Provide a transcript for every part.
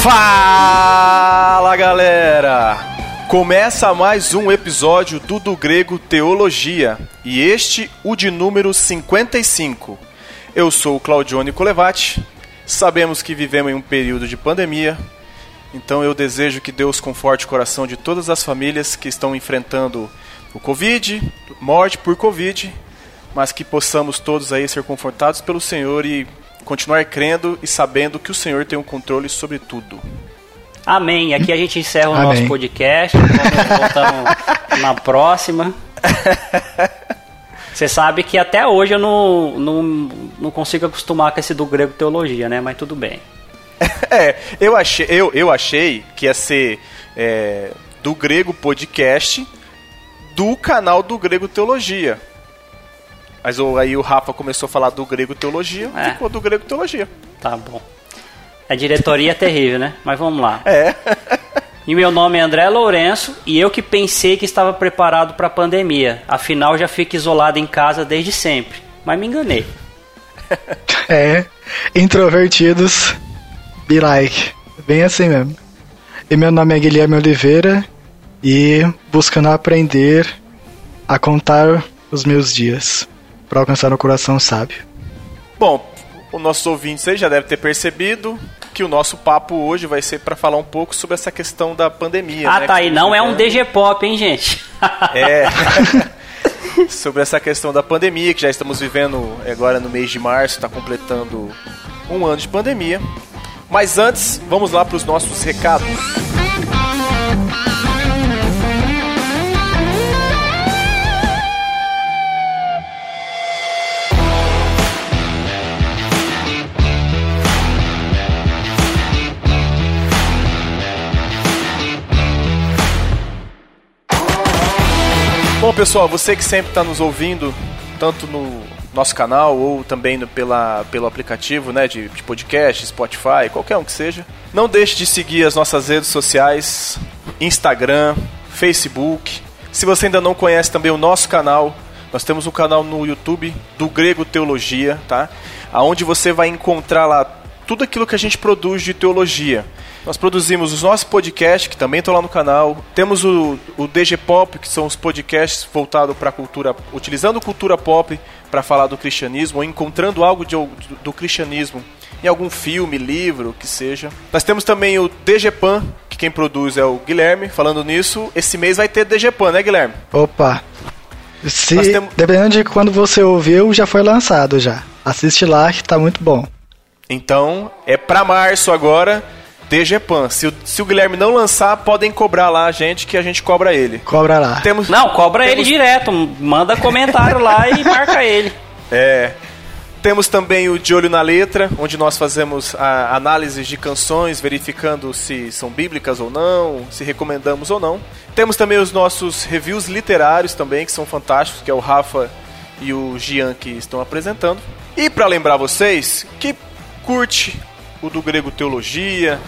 Fala galera! Começa mais um episódio do Do Grego Teologia e este o de número 55. Eu sou o Claudione Colevati. Sabemos que vivemos em um período de pandemia, então eu desejo que Deus conforte o coração de todas as famílias que estão enfrentando o Covid, morte por Covid, mas que possamos todos aí ser confortados pelo Senhor e continuar crendo e sabendo que o Senhor tem o um controle sobre tudo. Amém. Aqui a gente encerra o Amém. nosso podcast. Voltamos na próxima. Você sabe que até hoje eu não, não, não consigo acostumar com esse do grego teologia, né? Mas tudo bem. É, eu achei, eu, eu achei que ia ser é, do grego podcast do canal do grego teologia. Mas aí o Rafa começou a falar do grego teologia, é. ficou do grego teologia. Tá bom. A diretoria é terrível, né? Mas vamos lá. É. E meu nome é André Lourenço e eu que pensei que estava preparado para a pandemia. Afinal, já fico isolado em casa desde sempre. Mas me enganei. É, introvertidos, be like. Bem assim mesmo. E meu nome é Guilherme Oliveira e buscando aprender a contar os meus dias para alcançar o coração sábio. Bom, os nossos ouvintes aí já devem ter percebido que o nosso papo hoje vai ser para falar um pouco sobre essa questão da pandemia. Ah, né, tá aí. Não é um DG Pop, hein, gente? É. sobre essa questão da pandemia, que já estamos vivendo agora no mês de março, está completando um ano de pandemia. Mas antes, vamos lá para os nossos recados. Bom, pessoal, você que sempre está nos ouvindo, tanto no nosso canal ou também no, pela, pelo aplicativo né, de, de podcast, Spotify, qualquer um que seja, não deixe de seguir as nossas redes sociais, Instagram, Facebook. Se você ainda não conhece também o nosso canal, nós temos um canal no YouTube do Grego Teologia, tá? Aonde você vai encontrar lá tudo aquilo que a gente produz de teologia. Nós produzimos os nossos podcasts, que também estão lá no canal. Temos o, o DG Pop, que são os podcasts voltados para a cultura, utilizando cultura pop para falar do cristianismo, ou encontrando algo de, do, do cristianismo em algum filme, livro, que seja. Nós temos também o DG Pan, que quem produz é o Guilherme. Falando nisso, esse mês vai ter DG Pan, né, Guilherme? Opa! Se, temos... Dependendo de quando você ouviu, já foi lançado já. Assiste lá que tá muito bom. Então, é para março agora. DGPAN. Se o, se o Guilherme não lançar, podem cobrar lá a gente que a gente cobra ele. Cobra lá. Temos, não, cobra temos... ele direto. Manda comentário lá e marca ele. É. Temos também o De Olho na Letra, onde nós fazemos a análise de canções, verificando se são bíblicas ou não, se recomendamos ou não. Temos também os nossos reviews literários também, que são fantásticos, que é o Rafa e o Gian que estão apresentando. E para lembrar vocês que curte o do Grego Teologia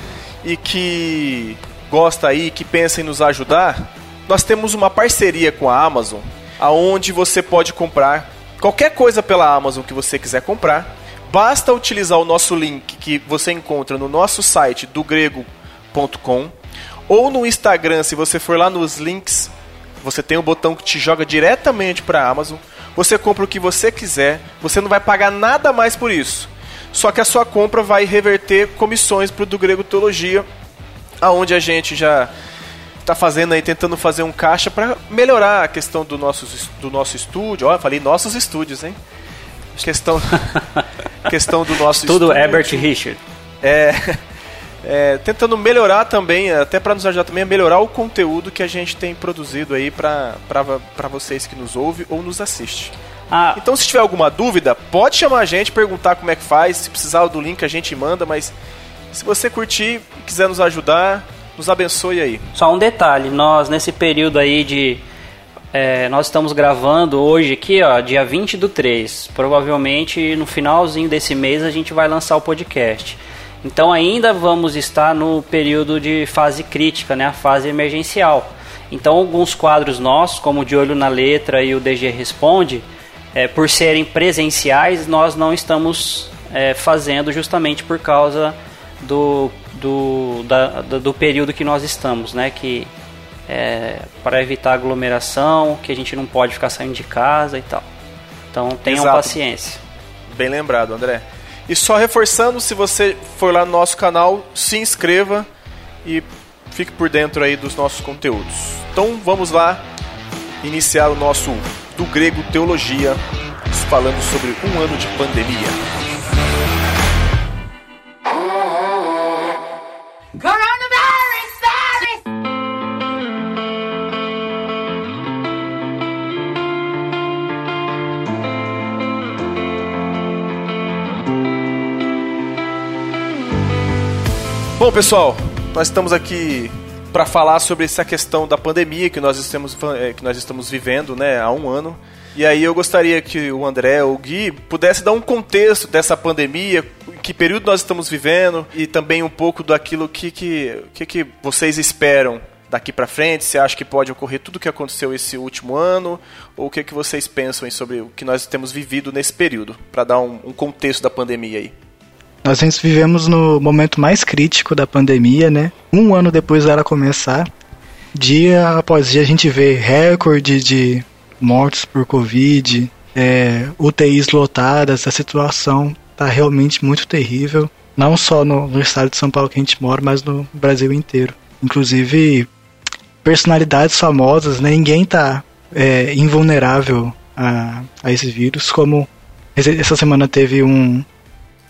e que gosta aí, que pensa em nos ajudar, nós temos uma parceria com a Amazon, aonde você pode comprar qualquer coisa pela Amazon que você quiser comprar. Basta utilizar o nosso link que você encontra no nosso site do grego.com ou no Instagram, se você for lá nos links, você tem um botão que te joga diretamente para a Amazon. Você compra o que você quiser, você não vai pagar nada mais por isso. Só que a sua compra vai reverter comissões para o do Grego Teologia, aonde a gente já está fazendo aí, tentando fazer um caixa para melhorar a questão do nosso, do nosso estúdio. Olha, falei nossos estúdios, hein? Questão, questão do nosso Tudo estúdio. Herbert Richard. É, é, tentando melhorar também, até para nos ajudar também a melhorar o conteúdo que a gente tem produzido aí para vocês que nos ouvem ou nos assistem. Ah. Então, se tiver alguma dúvida, pode chamar a gente, perguntar como é que faz. Se precisar do link, a gente manda. Mas se você curtir e quiser nos ajudar, nos abençoe aí. Só um detalhe: nós, nesse período aí de é, nós estamos gravando hoje aqui, ó, dia 20 do 3. Provavelmente no finalzinho desse mês a gente vai lançar o podcast. Então ainda vamos estar no período de fase crítica, né, a fase emergencial. Então alguns quadros nossos, como o De Olho na Letra e o DG Responde, é, por serem presenciais, nós não estamos é, fazendo justamente por causa do, do, da, do período que nós estamos, né? Que é, para evitar aglomeração, que a gente não pode ficar saindo de casa e tal. Então tenham Exato. paciência. Bem lembrado, André. E só reforçando, se você for lá no nosso canal, se inscreva e fique por dentro aí dos nossos conteúdos. Então vamos lá iniciar o nosso do grego teologia, falando sobre um ano de pandemia. Bom, pessoal, nós estamos aqui para falar sobre essa questão da pandemia que nós estamos, eh, que nós estamos vivendo né, há um ano. E aí eu gostaria que o André ou o Gui pudesse dar um contexto dessa pandemia, que período nós estamos vivendo e também um pouco daquilo que, que, que, que vocês esperam daqui para frente. Você acha que pode ocorrer tudo o que aconteceu esse último ano? Ou o que, que vocês pensam sobre o que nós temos vivido nesse período, para dar um, um contexto da pandemia aí? Nós vivemos no momento mais crítico da pandemia, né? Um ano depois dela começar, dia após dia a gente vê recorde de mortes por Covid, é, UTIs lotadas, a situação está realmente muito terrível. Não só no, no, estado de São Paulo que a gente mora, mas no Brasil inteiro. Inclusive, personalidades famosas, né? ninguém está é, invulnerável a, a esse vírus, como essa semana teve um,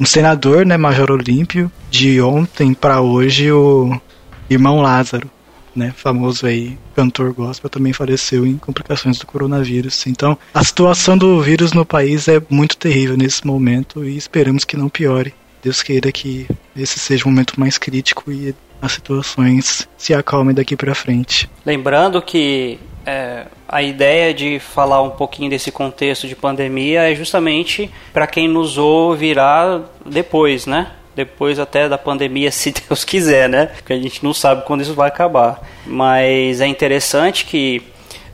um senador, né, Major Olímpio, de ontem para hoje o irmão Lázaro, né, famoso aí cantor gospel, também faleceu em complicações do coronavírus. Então, a situação do vírus no país é muito terrível nesse momento e esperamos que não piore. Deus queira que esse seja o momento mais crítico e as situações se acalmem daqui para frente. Lembrando que é, a ideia de falar um pouquinho desse contexto de pandemia é justamente para quem nos ouvirá depois, né? Depois até da pandemia, se Deus quiser, né? Porque a gente não sabe quando isso vai acabar. Mas é interessante que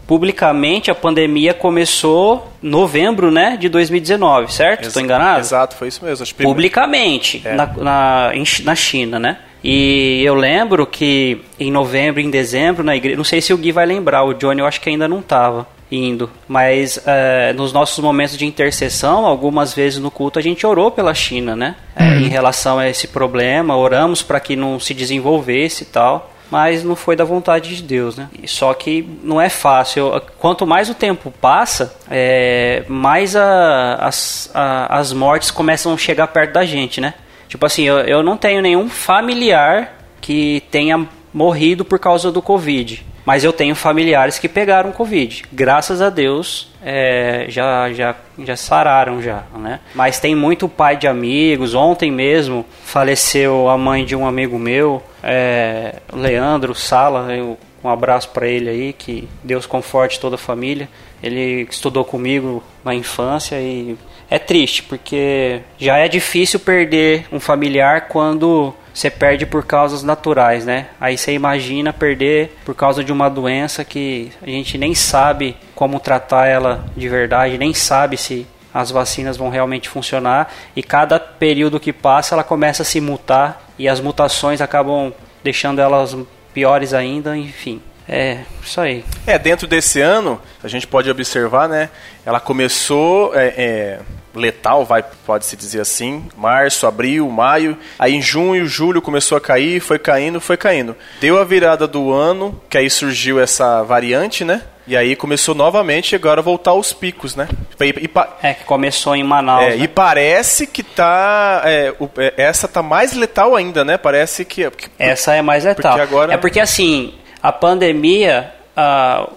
publicamente a pandemia começou em novembro, né, de 2019, certo? Estou enganado? Exato, foi isso mesmo. Publicamente, é. na, na, na China, né? E eu lembro que em novembro, em dezembro, na igreja, não sei se o Gui vai lembrar, o Johnny eu acho que ainda não estava indo, mas é, nos nossos momentos de intercessão, algumas vezes no culto a gente orou pela China, né? É, uhum. em relação a esse problema, oramos para que não se desenvolvesse e tal mas não foi da vontade de Deus, né? Só que não é fácil. Quanto mais o tempo passa, é, mais a, as, a, as mortes começam a chegar perto da gente, né? Tipo assim, eu, eu não tenho nenhum familiar que tenha morrido por causa do Covid. Mas eu tenho familiares que pegaram Covid. Graças a Deus, é, já, já, já sararam já, né? Mas tem muito pai de amigos. Ontem mesmo faleceu a mãe de um amigo meu, é, Leandro Sala. Eu, um abraço para ele aí, que Deus conforte toda a família. Ele estudou comigo na infância e é triste, porque já é difícil perder um familiar quando você perde por causas naturais, né? Aí você imagina perder por causa de uma doença que a gente nem sabe como tratar ela de verdade, nem sabe se as vacinas vão realmente funcionar e cada período que passa ela começa a se mutar e as mutações acabam deixando elas piores ainda, enfim. É, isso aí. É, dentro desse ano, a gente pode observar, né? Ela começou é, é, letal, vai, pode-se dizer assim, março, abril, maio. Aí em junho, julho começou a cair, foi caindo, foi caindo. Deu a virada do ano, que aí surgiu essa variante, né? E aí começou novamente agora voltar aos picos, né? E, e, é, que começou em Manaus. É, né? E parece que tá. É, o, é, essa tá mais letal ainda, né? Parece que. que essa é mais letal. Porque agora... É porque assim, a pandemia, uh,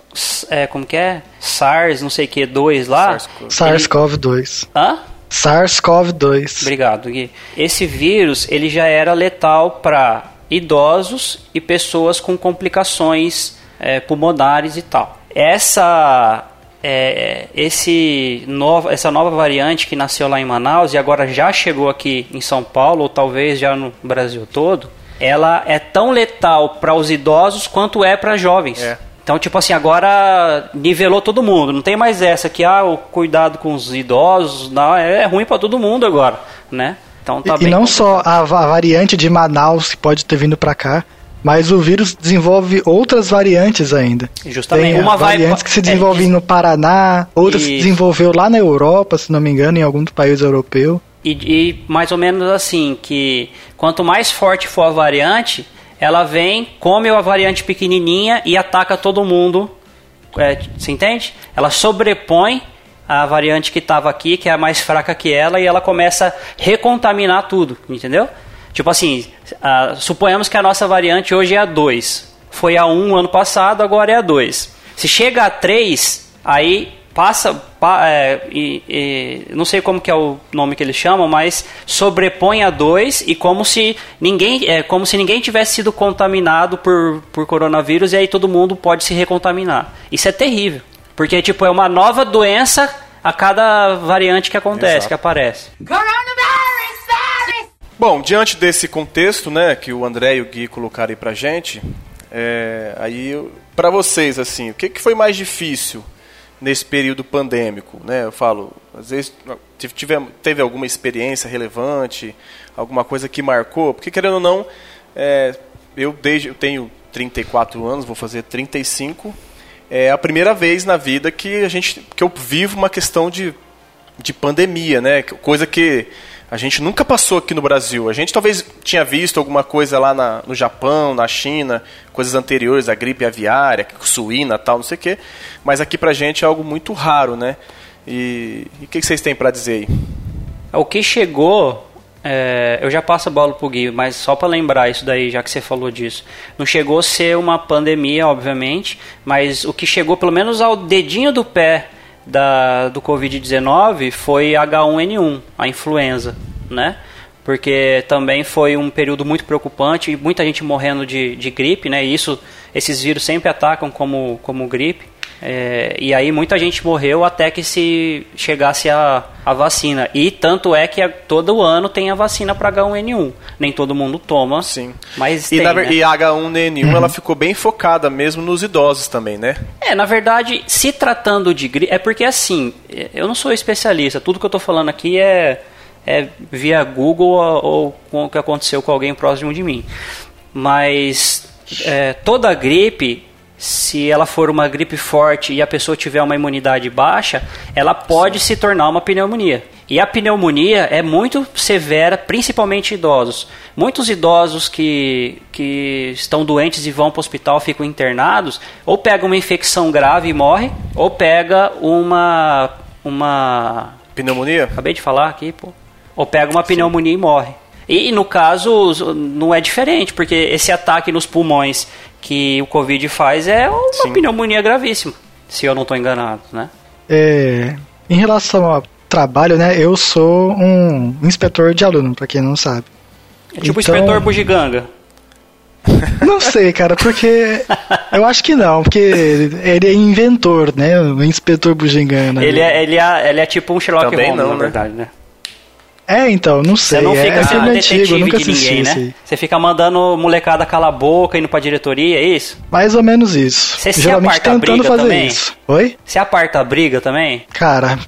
é, como que é? SARS, não sei o que, 2 lá. SARS-CoV-2. Hã? SARS-CoV-2. Obrigado, Gui. Esse vírus, ele já era letal para idosos e pessoas com complicações é, pulmonares e tal. essa é, esse nova, essa nova variante que nasceu lá em Manaus e agora já chegou aqui em São Paulo, ou talvez já no Brasil todo, ela é tão letal para os idosos quanto é para jovens. É. Então, tipo assim, agora nivelou todo mundo. Não tem mais essa que, ah, o cuidado com os idosos, não, é ruim para todo mundo agora, né? Então tá e, e não complicado. só a, a variante de Manaus que pode ter vindo para cá, mas o vírus desenvolve outras variantes ainda. Justamente. Tem uma variantes vai... que se desenvolvem é, no Paraná, outras e... se desenvolveu lá na Europa, se não me engano, em algum país europeu. E, e, mais ou menos assim, que quanto mais forte for a variante, ela vem, come a variante pequenininha e ataca todo mundo. É, você entende? Ela sobrepõe a variante que estava aqui, que é a mais fraca que ela, e ela começa a recontaminar tudo, entendeu? Tipo assim, suponhamos que a nossa variante hoje é a 2. Foi a 1 ano passado, agora é a 2. Se chega a 3, aí passa, pa, é, e, e, não sei como que é o nome que eles chamam, mas sobrepõe a 2 e como se ninguém, é, como se ninguém tivesse sido contaminado por, por coronavírus e aí todo mundo pode se recontaminar. Isso é terrível, porque tipo é uma nova doença a cada variante que acontece, Exato. que aparece. Bom, diante desse contexto, né, que o André e o Gui colocaram aí pra gente, é, aí para vocês assim, o que, que foi mais difícil nesse período pandêmico, né? Eu falo, às vezes tive, teve alguma experiência relevante, alguma coisa que marcou, porque querendo ou não, é, eu desde eu tenho 34 anos, vou fazer 35, é a primeira vez na vida que a gente que eu vivo uma questão de, de pandemia, né? Coisa que a gente nunca passou aqui no Brasil. A gente talvez tinha visto alguma coisa lá na, no Japão, na China, coisas anteriores, a gripe aviária, suína, tal, não sei o quê. Mas aqui pra gente é algo muito raro, né? E o que, que vocês têm para dizer aí? O que chegou é, eu já passo a bola pro Gui, mas só para lembrar isso daí, já que você falou disso. Não chegou a ser uma pandemia, obviamente, mas o que chegou pelo menos ao dedinho do pé da, do Covid-19 foi H1N1, a influenza, né? Porque também foi um período muito preocupante, muita gente morrendo de, de gripe, né? E isso, esses vírus sempre atacam como, como gripe. É, e aí muita gente morreu até que se chegasse a, a vacina. E tanto é que todo ano tem a vacina para H1N1. Nem todo mundo toma. Sim. Mas e, tem, né? e a H1N1 uhum. ela ficou bem focada mesmo nos idosos também, né? É, na verdade, se tratando de gripe. É porque assim, eu não sou especialista. Tudo que eu estou falando aqui é, é via Google ou, ou com o que aconteceu com alguém próximo de mim. Mas é, toda gripe se ela for uma gripe forte e a pessoa tiver uma imunidade baixa, ela pode Sim. se tornar uma pneumonia. E a pneumonia é muito severa, principalmente em idosos. Muitos idosos que, que estão doentes e vão para o hospital, ficam internados, ou pegam uma infecção grave e morre, ou pega uma uma pneumonia. Acabei de falar aqui, pô. Ou pega uma pneumonia Sim. e morre. E no caso não é diferente, porque esse ataque nos pulmões que o Covid faz é uma Sim. pneumonia gravíssima, se eu não estou enganado, né? É, em relação ao trabalho, né, eu sou um inspetor de aluno, para quem não sabe. É tipo então... inspetor bugiganga. Não sei, cara, porque eu acho que não, porque ele é inventor, né? O inspetor bugiganga. Ele é, ele é, ele é tipo um Sherlock Também Holmes, não, na né? verdade, né? É, então, não sei. Você não fica é, sendo é detetive antigo, nunca de ninguém, né? Você fica mandando molecada calar a boca, indo pra diretoria, é isso? Mais ou menos isso. Você se Geralmente aparta tentando a briga fazer também? isso. Oi? Você aparta a briga também? Cara,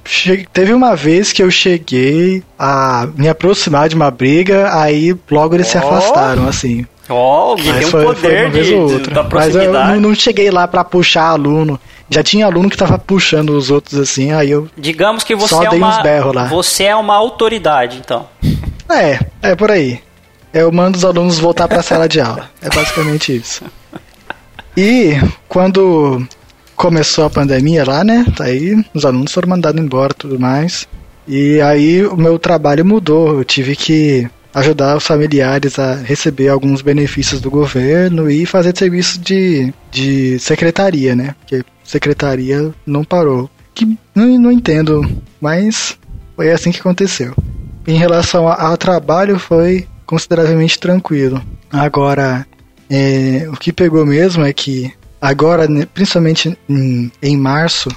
teve uma vez que eu cheguei a me aproximar de uma briga, aí logo eles oh. se afastaram, assim. Ó, oh, tem um foi, poder foi de, de, da proximidade. Mas eu não cheguei lá para puxar aluno. Já tinha aluno que tava puxando os outros assim, aí eu. Digamos que você é uma. Você é uma autoridade, então. É, é por aí. Eu mando os alunos voltar para a sala de aula. É basicamente isso. E quando começou a pandemia lá, né? Aí os alunos foram mandados embora tudo mais. E aí o meu trabalho mudou. Eu tive que ajudar os familiares a receber alguns benefícios do governo e fazer serviço de, de secretaria, né? Porque secretaria não parou. Que não, não entendo, mas foi assim que aconteceu. Em relação ao trabalho, foi consideravelmente tranquilo. Agora, é, o que pegou mesmo é que agora, principalmente em, em março,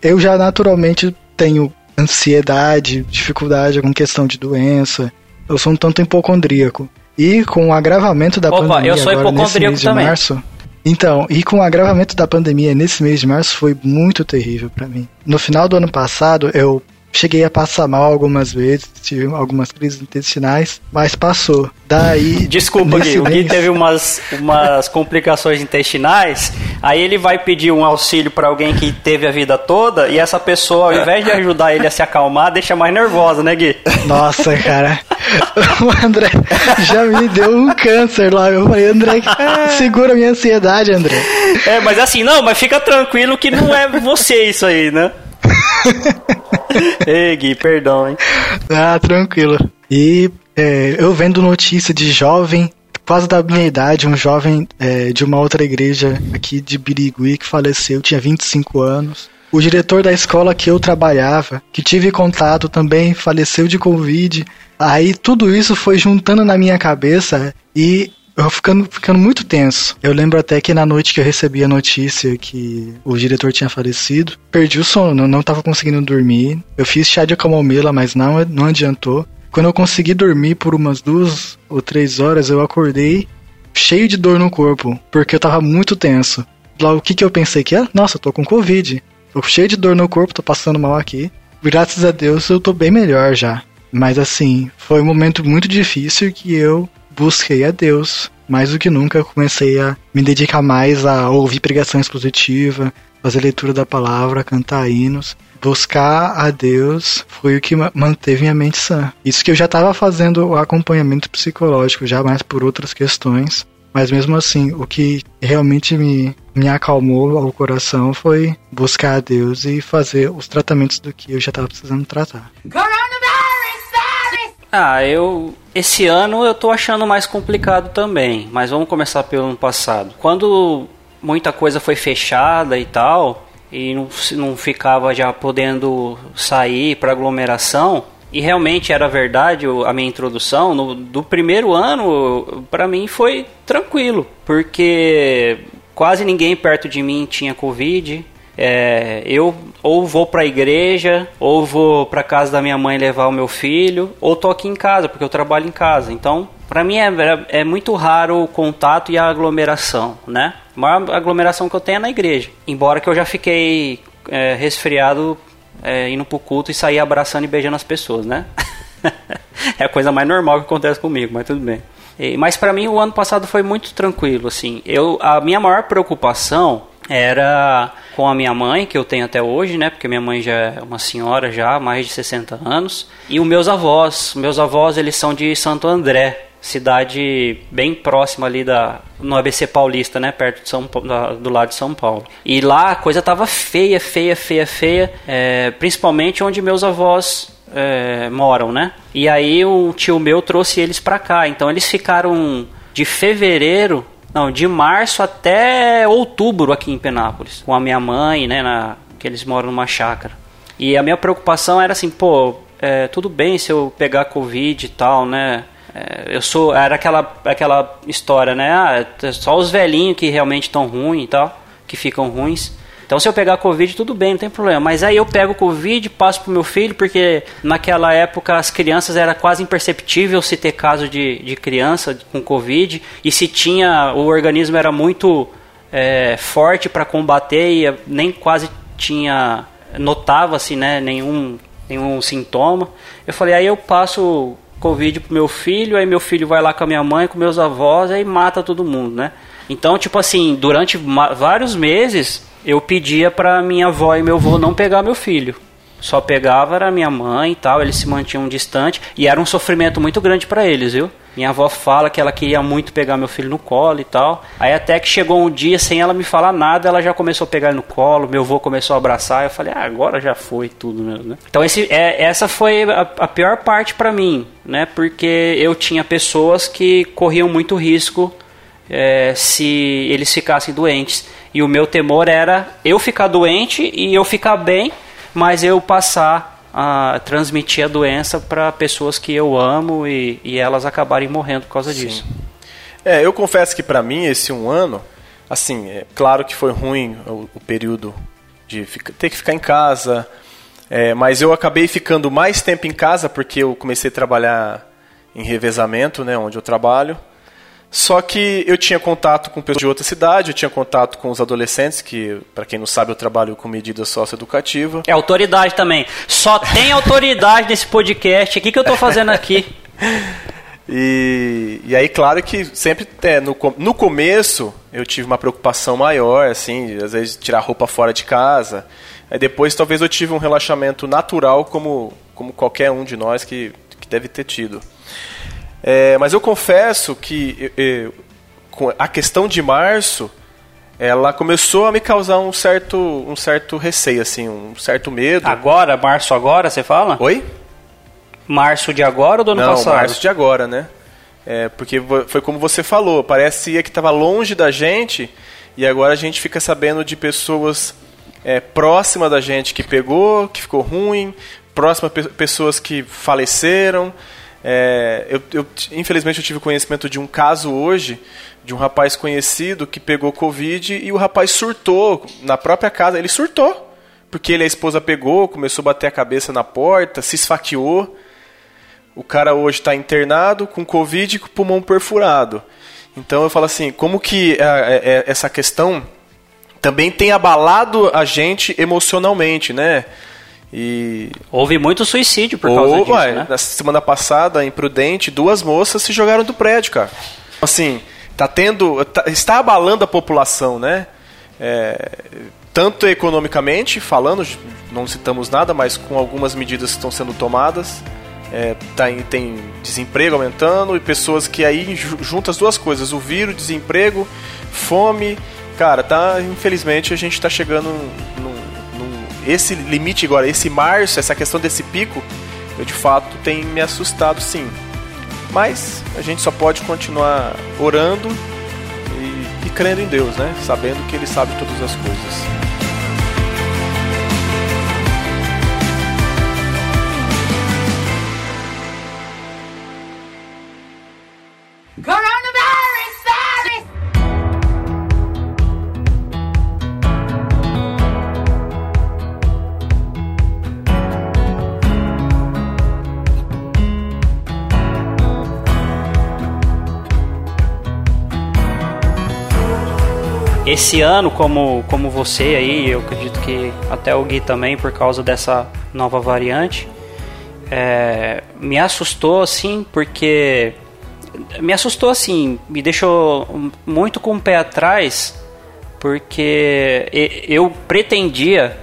eu já naturalmente tenho ansiedade, dificuldade com questão de doença. Eu sou um tanto hipocondríaco. E com o agravamento da Opa, pandemia eu sou agora nesse mês de também. março. Então, e com o agravamento da pandemia nesse mês de março foi muito terrível para mim. No final do ano passado, eu cheguei a passar mal algumas vezes, tive algumas crises intestinais, mas passou. Daí. Desculpa, Gui, o Gui teve umas, umas complicações intestinais, aí ele vai pedir um auxílio para alguém que teve a vida toda, e essa pessoa, ao invés de ajudar ele a se acalmar, deixa mais nervosa, né, Gui? Nossa, cara. O André já me deu um câncer lá. Eu falei, André, segura minha ansiedade, André. É, mas assim, não, mas fica tranquilo que não é você isso aí, né? Ei, Gui, perdão, hein? Ah, tranquilo. E é, eu vendo notícia de jovem, quase da minha idade, um jovem é, de uma outra igreja aqui de Birigui que faleceu, tinha 25 anos. O diretor da escola que eu trabalhava, que tive contato também, faleceu de Covid. Aí tudo isso foi juntando na minha cabeça e eu ficando, ficando muito tenso. Eu lembro até que na noite que eu recebi a notícia que o diretor tinha falecido, perdi o sono, não estava conseguindo dormir. Eu fiz chá de camomila, mas não, não adiantou. Quando eu consegui dormir por umas duas ou três horas, eu acordei cheio de dor no corpo, porque eu tava muito tenso. Lá o que, que eu pensei que é? Nossa, eu tô com Covid. Tô cheio de dor no corpo, tô passando mal aqui. Graças a Deus eu tô bem melhor já. Mas assim, foi um momento muito difícil que eu busquei a Deus. Mais do que nunca, comecei a me dedicar mais a ouvir pregações positivas, fazer leitura da palavra, cantar hinos. Buscar a Deus foi o que manteve minha mente sã. Isso que eu já estava fazendo o acompanhamento psicológico, já mais por outras questões. Mas mesmo assim, o que realmente me, me acalmou ao coração foi buscar a Deus e fazer os tratamentos do que eu já estava precisando tratar. Ah, eu. Esse ano eu tô achando mais complicado também, mas vamos começar pelo ano passado. Quando muita coisa foi fechada e tal, e não, não ficava já podendo sair para aglomeração, e realmente era verdade a minha introdução, no, do primeiro ano, para mim foi tranquilo, porque quase ninguém perto de mim tinha Covid, é, eu ou vou para a igreja, ou vou para casa da minha mãe levar o meu filho, ou tô aqui em casa, porque eu trabalho em casa. Então, para mim é, é muito raro o contato e a aglomeração, né? A maior aglomeração que eu tenho é na igreja. Embora que eu já fiquei é, resfriado é, indo pro culto e sair abraçando e beijando as pessoas, né? é a coisa mais normal que acontece comigo, mas tudo bem. E, mas para mim o ano passado foi muito tranquilo, assim. Eu, a minha maior preocupação era com a minha mãe, que eu tenho até hoje, né? Porque minha mãe já é uma senhora já, mais de 60 anos. E os meus avós. Meus avós, eles são de Santo André, cidade bem próxima ali da no ABC Paulista, né, perto de São do lado de São Paulo. E lá a coisa tava feia, feia, feia, feia, é, principalmente onde meus avós é, moram, né? E aí um tio meu trouxe eles para cá, então eles ficaram de fevereiro não, de março até outubro aqui em Penápolis, com a minha mãe, né, na, que eles moram numa chácara. E a minha preocupação era assim, pô, é, tudo bem se eu pegar Covid e tal, né? É, eu sou. Era aquela, aquela história, né? Ah, é só os velhinhos que realmente estão ruins e tal, que ficam ruins. Então, se eu pegar Covid, tudo bem, não tem problema. Mas aí eu pego Covid, passo pro meu filho, porque naquela época as crianças era quase imperceptível se ter caso de, de criança com Covid. E se tinha, o organismo era muito é, forte para combater e nem quase tinha, notava-se né, nenhum, nenhum sintoma. Eu falei, aí eu passo Covid pro meu filho, aí meu filho vai lá com a minha mãe, com meus avós, aí mata todo mundo, né? Então, tipo assim, durante vários meses eu pedia para minha avó e meu avô não pegar meu filho. Só pegava era minha mãe e tal, eles se mantinham distante e era um sofrimento muito grande para eles, viu? Minha avó fala que ela queria muito pegar meu filho no colo e tal. Aí até que chegou um dia sem ela me falar nada, ela já começou a pegar ele no colo, meu avô começou a abraçar, eu falei: "Ah, agora já foi tudo mesmo, né?". Então esse é, essa foi a, a pior parte para mim, né? Porque eu tinha pessoas que corriam muito risco é, se eles ficassem doentes. E o meu temor era eu ficar doente e eu ficar bem, mas eu passar a transmitir a doença para pessoas que eu amo e, e, elas acabarem morrendo por causa Sim. disso. É, eu confesso que para mim esse um ano assim, é claro que foi ruim o, o período de ficar, ter que ficar em casa, é, mas eu acabei ficando mais tempo em casa porque eu comecei a trabalhar em revezamento, né, onde eu trabalho. Só que eu tinha contato com pessoas de outra cidade, eu tinha contato com os adolescentes, que, para quem não sabe, eu trabalho com medida socioeducativa. É autoridade também. Só tem autoridade nesse podcast. O que, que eu estou fazendo aqui? E, e aí, claro que sempre é, no, no começo eu tive uma preocupação maior, assim, às vezes tirar roupa fora de casa. Aí depois talvez eu tive um relaxamento natural, como, como qualquer um de nós que, que deve ter tido. É, mas eu confesso que eu, eu, a questão de março ela começou a me causar um certo, um certo receio, assim, um certo medo. Agora, março agora, você fala? Oi? Março de agora ou do ano Não, passado? março de agora, né? É, porque foi como você falou, parecia que estava longe da gente e agora a gente fica sabendo de pessoas é, próximas da gente que pegou, que ficou ruim, próximas pessoas que faleceram. É, eu, eu, infelizmente eu tive conhecimento de um caso hoje de um rapaz conhecido que pegou Covid e o rapaz surtou na própria casa. Ele surtou, porque ele a esposa pegou, começou a bater a cabeça na porta, se esfaqueou. O cara hoje está internado com Covid e com o pulmão perfurado. Então eu falo assim, como que é, é, essa questão também tem abalado a gente emocionalmente, né? E... Houve muito suicídio por causa disso, ué, né? Na semana passada, em Prudente, duas moças se jogaram do prédio, cara. Assim, tá tendo... Tá, está abalando a população, né? É, tanto economicamente, falando, não citamos nada, mas com algumas medidas que estão sendo tomadas. É, tá, tem desemprego aumentando e pessoas que aí juntam as duas coisas, o vírus, desemprego, fome. Cara, tá, infelizmente a gente está chegando num, esse limite agora, esse março, essa questão desse pico, eu de fato tem me assustado sim. Mas a gente só pode continuar orando e, e crendo em Deus, né? Sabendo que Ele sabe todas as coisas. Esse ano, como, como você aí, eu acredito que até o Gui também, por causa dessa nova variante, é, me assustou assim, porque. Me assustou assim, me deixou muito com o pé atrás, porque eu pretendia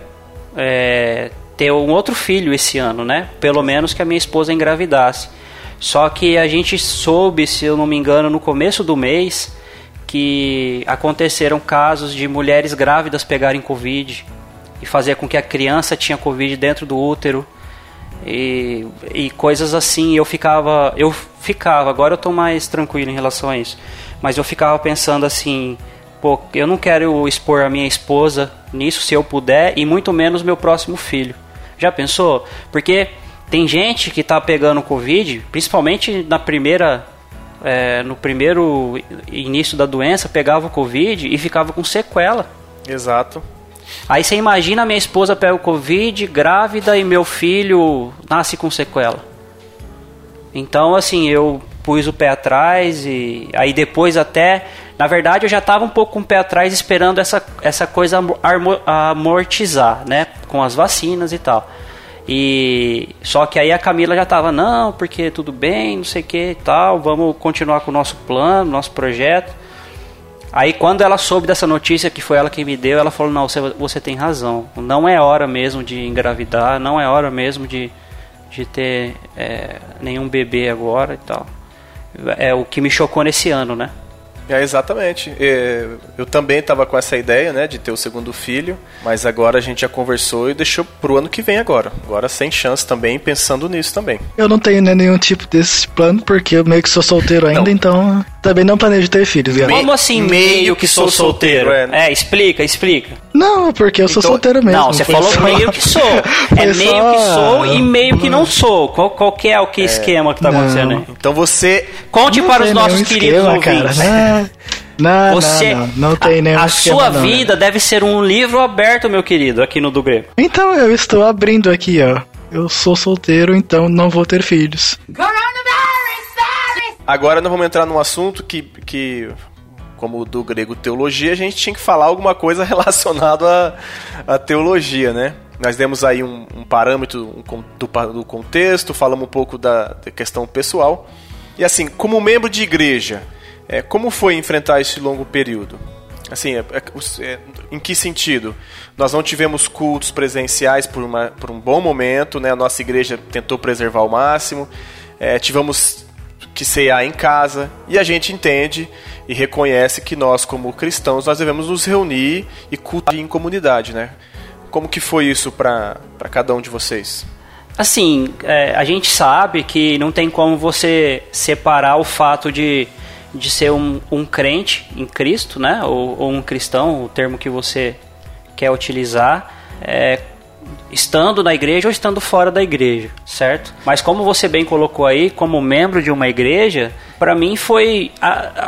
é, ter um outro filho esse ano, né? Pelo menos que a minha esposa engravidasse. Só que a gente soube, se eu não me engano, no começo do mês que aconteceram casos de mulheres grávidas pegarem Covid e fazer com que a criança tinha Covid dentro do útero e, e coisas assim. Eu ficava, eu ficava, agora eu estou mais tranquilo em relação a isso, mas eu ficava pensando assim, pô, eu não quero expor a minha esposa nisso se eu puder e muito menos meu próximo filho. Já pensou? Porque tem gente que está pegando Covid, principalmente na primeira é, no primeiro início da doença, pegava o Covid e ficava com sequela. Exato. Aí você imagina minha esposa pega o Covid, grávida, e meu filho nasce com sequela. Então, assim, eu pus o pé atrás e aí depois até... Na verdade, eu já estava um pouco com o pé atrás esperando essa, essa coisa amortizar, né? Com as vacinas e tal. E só que aí a Camila já tava, não, porque tudo bem, não sei o que e tal, vamos continuar com o nosso plano, nosso projeto. Aí quando ela soube dessa notícia, que foi ela que me deu, ela falou, não, você, você tem razão, não é hora mesmo de engravidar, não é hora mesmo de, de ter é, nenhum bebê agora e tal. É o que me chocou nesse ano, né? É, exatamente. Eu também estava com essa ideia, né, de ter o segundo filho, mas agora a gente já conversou e deixou pro ano que vem agora. Agora sem chance também, pensando nisso também. Eu não tenho né, nenhum tipo desse plano, porque eu meio que sou solteiro ainda, não. então também não planejo ter filhos. Cara. Como assim meio que sou solteiro? é. é, explica, explica. Não, porque eu sou então, solteiro mesmo. Não, você falou só... meio que sou. é meio só... que sou e meio que não sou. Qual, qual que é o que é, esquema que tá não. acontecendo aí? Então você... Conte não para os nossos queridos esquema, ouvintes. Cara, né? Não, você, não, não, não tem nenhum A, a sua não, vida né? deve ser um livro aberto, meu querido, aqui no do Grego. Então eu estou abrindo aqui, ó. Eu sou solteiro, então não vou ter filhos. Agora nós vamos entrar num assunto que, que como do grego teologia, a gente tinha que falar alguma coisa relacionada à, à teologia, né? Nós demos aí um, um parâmetro um, do, do, contexto, falamos um pouco da, da, questão pessoal. E assim, como membro de igreja, é, como foi enfrentar esse longo período? Assim, é, é, é, em que sentido? Nós não tivemos cultos presenciais por, uma, por um bom momento, né? A nossa igreja tentou preservar ao máximo. É, tivemos que cear em casa e a gente entende e reconhece que nós como cristãos nós devemos nos reunir e cultuar em comunidade, né? Como que foi isso para cada um de vocês? Assim, é, a gente sabe que não tem como você separar o fato de, de ser um, um crente em Cristo, né? Ou, ou, um cristão, o termo que você quer utilizar, é, estando na igreja ou estando fora da igreja, certo? Mas como você bem colocou aí, como membro de uma igreja, para mim foi.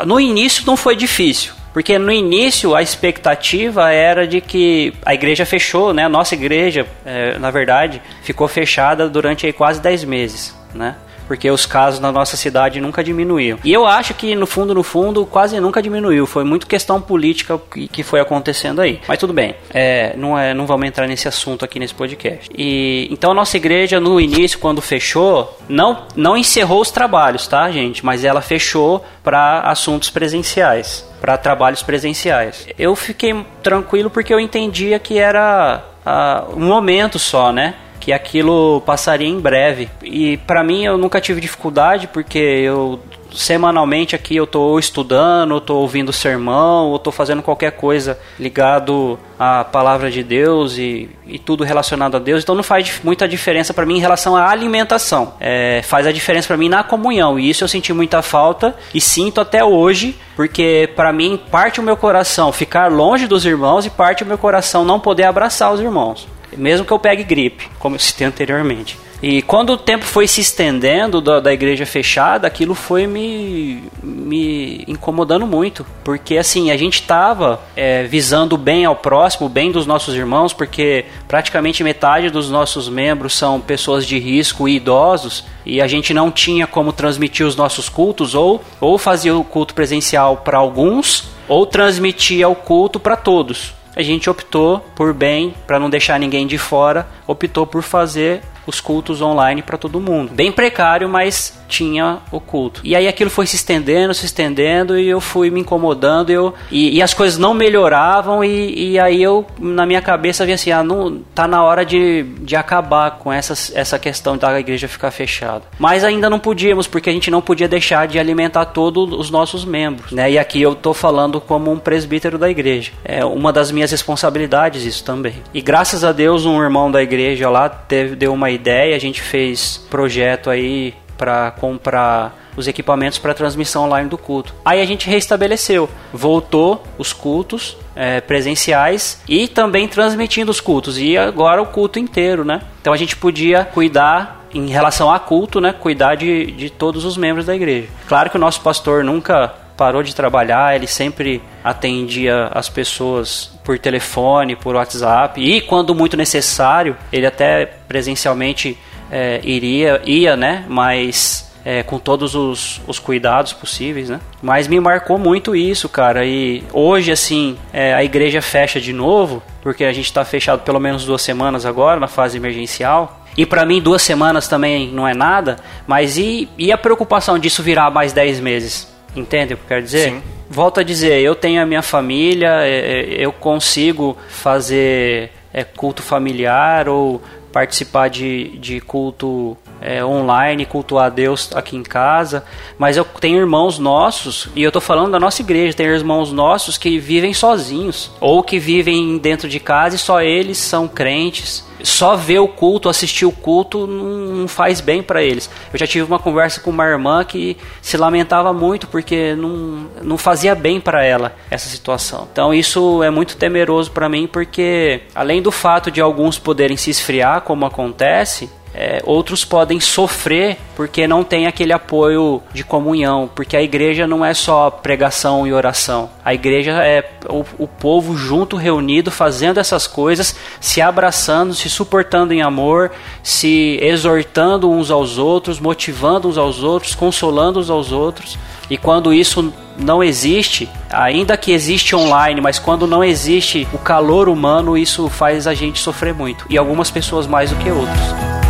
no início não foi difícil porque no início a expectativa era de que a igreja fechou, né? A nossa igreja, é, na verdade, ficou fechada durante quase 10 meses, né? Porque os casos na nossa cidade nunca diminuíam. E eu acho que no fundo, no fundo, quase nunca diminuiu. Foi muito questão política que, que foi acontecendo aí. Mas tudo bem, é, não, é, não vamos entrar nesse assunto aqui nesse podcast. E então a nossa igreja no início, quando fechou, não não encerrou os trabalhos, tá, gente? Mas ela fechou para assuntos presenciais para trabalhos presenciais. Eu fiquei tranquilo porque eu entendia que era uh, um momento só, né? Que aquilo passaria em breve. E para mim eu nunca tive dificuldade porque eu semanalmente aqui eu estou estudando, estou ouvindo sermão, ou estou fazendo qualquer coisa ligado à palavra de Deus e, e tudo relacionado a Deus. Então não faz muita diferença para mim em relação à alimentação. É, faz a diferença para mim na comunhão. E isso eu senti muita falta e sinto até hoje, porque para mim parte o meu coração ficar longe dos irmãos e parte o meu coração não poder abraçar os irmãos mesmo que eu pegue gripe, como eu citei anteriormente. E quando o tempo foi se estendendo da, da igreja fechada, aquilo foi me, me incomodando muito. Porque assim, a gente estava é, visando bem ao próximo, bem dos nossos irmãos, porque praticamente metade dos nossos membros são pessoas de risco e idosos, e a gente não tinha como transmitir os nossos cultos, ou, ou fazia o culto presencial para alguns, ou transmitia o culto para todos a gente optou por bem, para não deixar ninguém de fora, optou por fazer os cultos online para todo mundo. Bem precário, mas tinha o culto. E aí aquilo foi se estendendo, se estendendo, e eu fui me incomodando, eu, e, e as coisas não melhoravam, e, e, aí eu, na minha cabeça, vi assim, ah, não, tá na hora de, de acabar com essa, essa questão da igreja ficar fechada. Mas ainda não podíamos, porque a gente não podia deixar de alimentar todos os nossos membros, né? E aqui eu tô falando como um presbítero da igreja. É uma das minhas responsabilidades isso também. E graças a Deus, um irmão da igreja lá teve, deu uma ideia, a gente fez projeto aí para comprar os equipamentos para transmissão online do culto. Aí a gente restabeleceu, voltou os cultos é, presenciais e também transmitindo os cultos e agora o culto inteiro, né? Então a gente podia cuidar em relação a culto, né? Cuidar de, de todos os membros da igreja. Claro que o nosso pastor nunca parou de trabalhar, ele sempre atendia as pessoas por telefone, por WhatsApp e quando muito necessário, ele até presencialmente é, iria, ia, né? Mas é, com todos os, os cuidados possíveis, né? Mas me marcou muito isso, cara. E hoje, assim, é, a igreja fecha de novo, porque a gente está fechado pelo menos duas semanas agora, na fase emergencial. E para mim, duas semanas também não é nada, mas e, e a preocupação disso virar mais dez meses? Entende o que eu quero dizer? Sim. Volto a dizer, eu tenho a minha família, é, é, eu consigo fazer é, culto familiar ou participar de, de culto é, online, cultuar Deus aqui em casa, mas eu tenho irmãos nossos, e eu estou falando da nossa igreja, tem irmãos nossos que vivem sozinhos, ou que vivem dentro de casa e só eles são crentes só ver o culto, assistir o culto, não faz bem para eles. Eu já tive uma conversa com uma irmã que se lamentava muito porque não, não fazia bem para ela essa situação. Então isso é muito temeroso para mim porque além do fato de alguns poderem se esfriar, como acontece, é, outros podem sofrer porque não tem aquele apoio de comunhão, porque a igreja não é só pregação e oração. A igreja é o, o povo junto, reunido, fazendo essas coisas, se abraçando, se suportando em amor, se exortando uns aos outros, motivando uns aos outros, consolando uns aos outros. E quando isso não existe, ainda que existe online, mas quando não existe o calor humano, isso faz a gente sofrer muito. E algumas pessoas mais do que outros.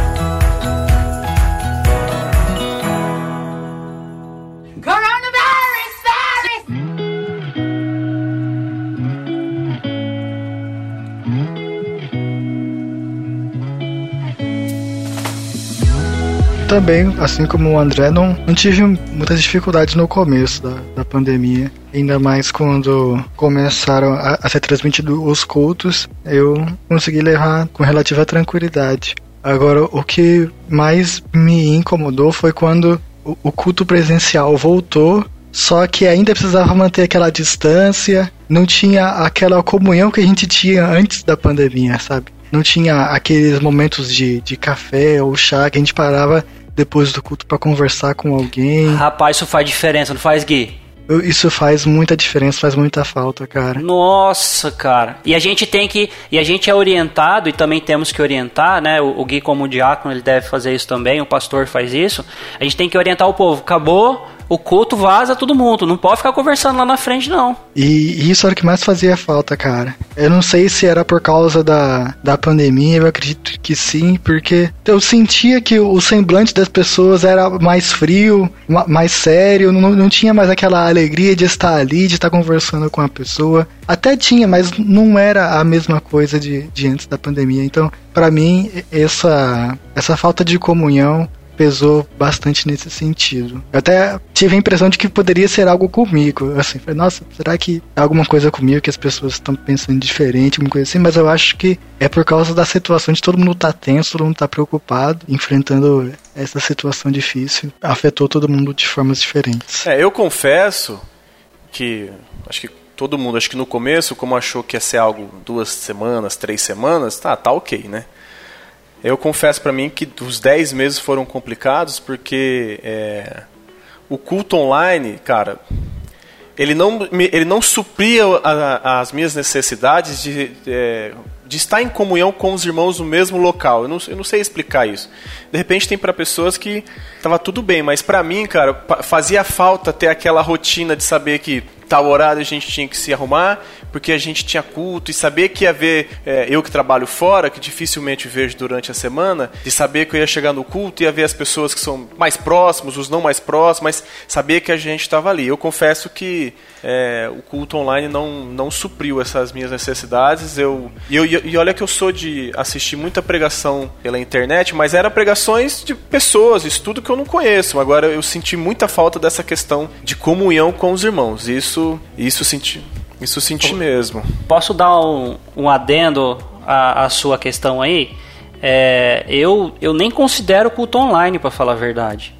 Também, assim como o André, não, não tive muitas dificuldades no começo da, da pandemia. Ainda mais quando começaram a, a ser transmitidos os cultos, eu consegui levar com relativa tranquilidade. Agora, o que mais me incomodou foi quando o, o culto presencial voltou só que ainda precisava manter aquela distância, não tinha aquela comunhão que a gente tinha antes da pandemia, sabe? Não tinha aqueles momentos de, de café ou chá que a gente parava depois do culto para conversar com alguém. Rapaz, isso faz diferença, não faz, Gui? Isso faz muita diferença, faz muita falta, cara. Nossa, cara. E a gente tem que. E a gente é orientado, e também temos que orientar, né? O, o Gui, como diácono, ele deve fazer isso também, o pastor faz isso. A gente tem que orientar o povo. Acabou o culto vaza todo mundo. Não pode ficar conversando lá na frente, não. E isso era o que mais fazia falta, cara. Eu não sei se era por causa da, da pandemia, eu acredito que sim, porque eu sentia que o semblante das pessoas era mais frio, mais sério, não, não tinha mais aquela alegria de estar ali, de estar conversando com a pessoa. Até tinha, mas não era a mesma coisa de, de antes da pandemia. Então, para mim, essa, essa falta de comunhão pesou bastante nesse sentido. Eu até tive a impressão de que poderia ser algo comigo. Assim, falei, nossa, será que é alguma coisa comigo que as pessoas estão pensando diferente, alguma coisa assim? Mas eu acho que é por causa da situação de todo mundo tá tenso, todo mundo tá preocupado, enfrentando essa situação difícil. Afetou todo mundo de formas diferentes. É, eu confesso que acho que todo mundo, acho que no começo, como achou que ia ser algo duas semanas, três semanas, tá, tá ok, né? Eu confesso para mim que os 10 meses foram complicados porque é, o culto online, cara, ele não, ele não supria a, as minhas necessidades de, é, de estar em comunhão com os irmãos no mesmo local. Eu não, eu não sei explicar isso. De repente tem para pessoas que tava tudo bem, mas para mim, cara, fazia falta ter aquela rotina de saber que tal horário a gente tinha que se arrumar, porque a gente tinha culto e saber que ia ver, é, eu que trabalho fora, que dificilmente vejo durante a semana, de saber que eu ia chegar no culto e ia ver as pessoas que são mais próximos, os não mais próximos, mas saber que a gente estava ali. Eu confesso que é, o culto online não, não supriu essas minhas necessidades. Eu, e, eu, e olha que eu sou de assistir muita pregação pela internet, mas era pregações de pessoas, estudo que eu não conheço. Agora eu senti muita falta dessa questão de comunhão com os irmãos. Isso, isso senti. Isso senti mesmo. Posso dar um, um adendo à, à sua questão aí? É, eu, eu nem considero culto online, para falar a verdade.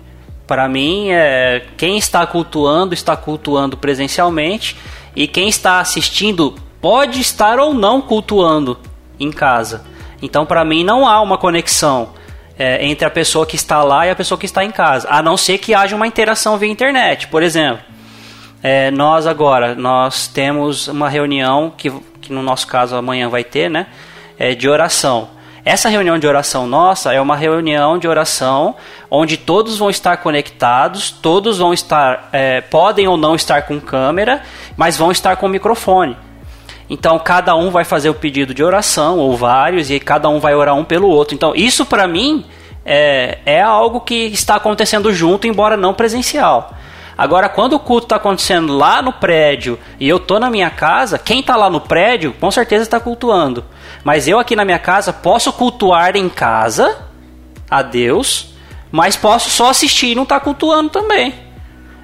Para mim, é, quem está cultuando, está cultuando presencialmente, e quem está assistindo pode estar ou não cultuando em casa. Então, para mim, não há uma conexão é, entre a pessoa que está lá e a pessoa que está em casa, a não ser que haja uma interação via internet, por exemplo. É, nós agora, nós temos uma reunião que, que no nosso caso amanhã vai ter, né? É, de oração. Essa reunião de oração nossa é uma reunião de oração onde todos vão estar conectados, todos vão estar, é, podem ou não estar com câmera, mas vão estar com microfone. Então cada um vai fazer o pedido de oração, ou vários, e cada um vai orar um pelo outro. Então isso para mim é, é algo que está acontecendo junto, embora não presencial. Agora, quando o culto está acontecendo lá no prédio e eu tô na minha casa, quem está lá no prédio com certeza está cultuando. Mas eu aqui na minha casa posso cultuar em casa a Deus, mas posso só assistir e não estar tá cultuando também.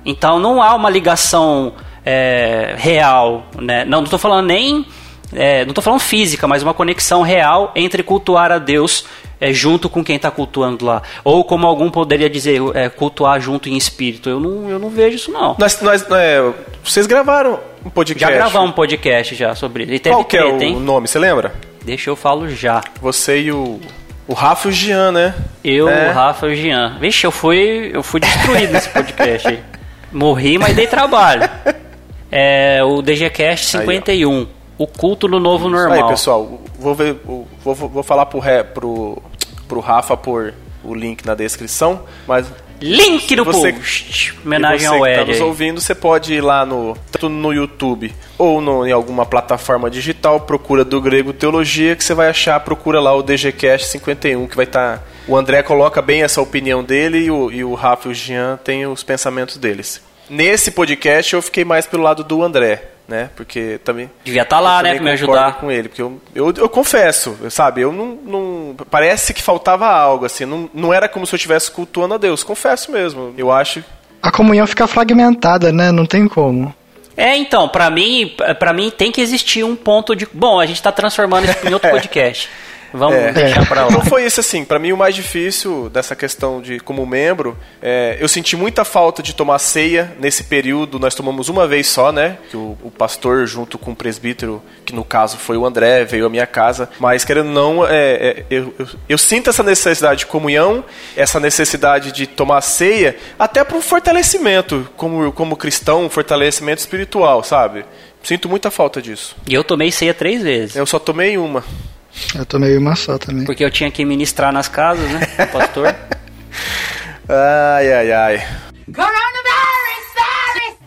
Então não há uma ligação é, real, né? Não estou falando nem é, não estou falando física, mas uma conexão real entre cultuar a Deus é, junto com quem está cultuando lá. Ou como algum poderia dizer, é, cultuar junto em espírito. Eu não, eu não vejo isso, não. Nós, nós, é, vocês gravaram um podcast? Já gravamos um podcast já sobre ele. Qual que é o hein? nome, você lembra? Deixa eu falo já. Você e o... O Rafa e o Jean, né? Eu, é. o Rafa e o Jean. Vixe, eu fui, eu fui destruído nesse podcast aí. Morri, mas dei trabalho. É o DGCast 51. Aí, o culto no novo normal. Aí, pessoal, vou, ver, vou, vou falar pro, pro, pro Rafa por o link na descrição, mas Link no você, post. Homenagem ao Ed. Tá nos ouvindo, você pode ir lá no tanto no YouTube ou no, em alguma plataforma digital, procura do Grego Teologia, que você vai achar, procura lá o DGCast 51, que vai estar. Tá, o André coloca bem essa opinião dele e o, e o Rafa e o Jean têm os pensamentos deles. Nesse podcast eu fiquei mais pelo lado do André né? Porque também. Devia estar tá lá, né? Pra me ajudar. com ele. Porque eu, eu, eu confesso, sabe? Eu não, não. Parece que faltava algo, assim. Não, não era como se eu estivesse cultuando a Deus. Confesso mesmo. Eu acho. A comunhão fica fragmentada, né? Não tem como. É, então, para mim, para mim tem que existir um ponto de. Bom, a gente tá transformando isso em outro podcast. Vamos é. deixar pra lá. Então foi isso assim, para mim o mais difícil dessa questão de como membro, é, eu senti muita falta de tomar ceia nesse período, nós tomamos uma vez só, né? Que o, o pastor junto com o presbítero, que no caso foi o André, veio à minha casa, mas querendo não, é, é, eu, eu, eu, sinto essa necessidade de comunhão, essa necessidade de tomar ceia, até para um fortalecimento como, como cristão, um fortalecimento espiritual, sabe? Sinto muita falta disso. E eu tomei ceia três vezes. Eu só tomei uma. Eu tomei uma só também. Porque eu tinha que ministrar nas casas, né? pastor. ai, ai, ai.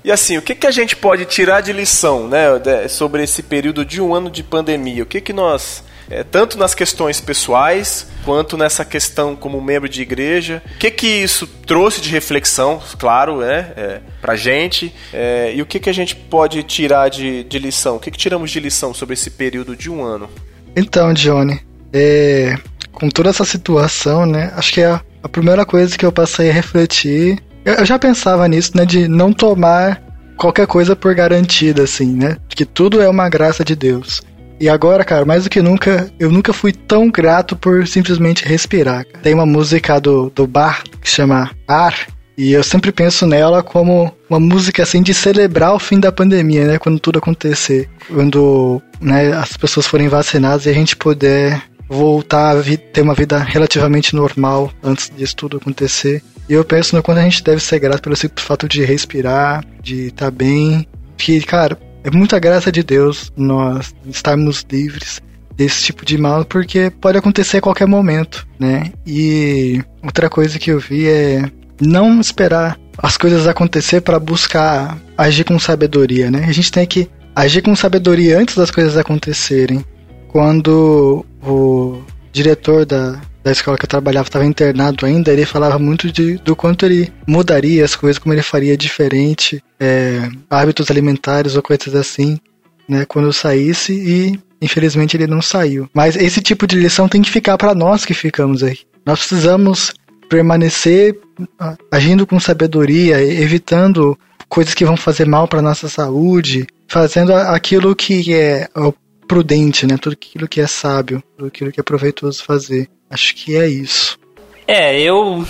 E assim, o que, que a gente pode tirar de lição, né, sobre esse período de um ano de pandemia? O que, que nós, é, tanto nas questões pessoais, quanto nessa questão como membro de igreja, o que, que isso trouxe de reflexão, claro, né, é, pra gente, é, e o que, que a gente pode tirar de, de lição? O que, que tiramos de lição sobre esse período de um ano? Então, Johnny, é, com toda essa situação, né? Acho que é a, a primeira coisa que eu passei a refletir. Eu, eu, já pensava nisso, né? De não tomar qualquer coisa por garantida, assim, né? Que tudo é uma graça de Deus. E agora, cara, mais do que nunca, eu nunca fui tão grato por simplesmente respirar. Tem uma música do, do bar que chama Ar, e eu sempre penso nela como uma música assim de celebrar o fim da pandemia, né? Quando tudo acontecer. Quando né, as pessoas forem vacinadas e a gente puder voltar a ter uma vida relativamente normal antes disso tudo acontecer. E eu penso no quanto a gente deve ser grato pelo simples fato de respirar, de estar tá bem. Que, cara, é muita graça de Deus nós estarmos livres desse tipo de mal, porque pode acontecer a qualquer momento, né? E outra coisa que eu vi é não esperar as coisas acontecer para buscar agir com sabedoria, né? A gente tem que agir com sabedoria antes das coisas acontecerem. Quando o diretor da, da escola que eu trabalhava estava internado ainda, ele falava muito de, do quanto ele mudaria as coisas, como ele faria diferente, é, hábitos alimentares ou coisas assim, né? Quando eu saísse e infelizmente ele não saiu. Mas esse tipo de lição tem que ficar para nós que ficamos aí. Nós precisamos permanecer agindo com sabedoria, evitando coisas que vão fazer mal para nossa saúde, fazendo aquilo que é prudente, né? Tudo aquilo que é sábio, tudo aquilo que é proveitoso fazer. Acho que é isso. É, eu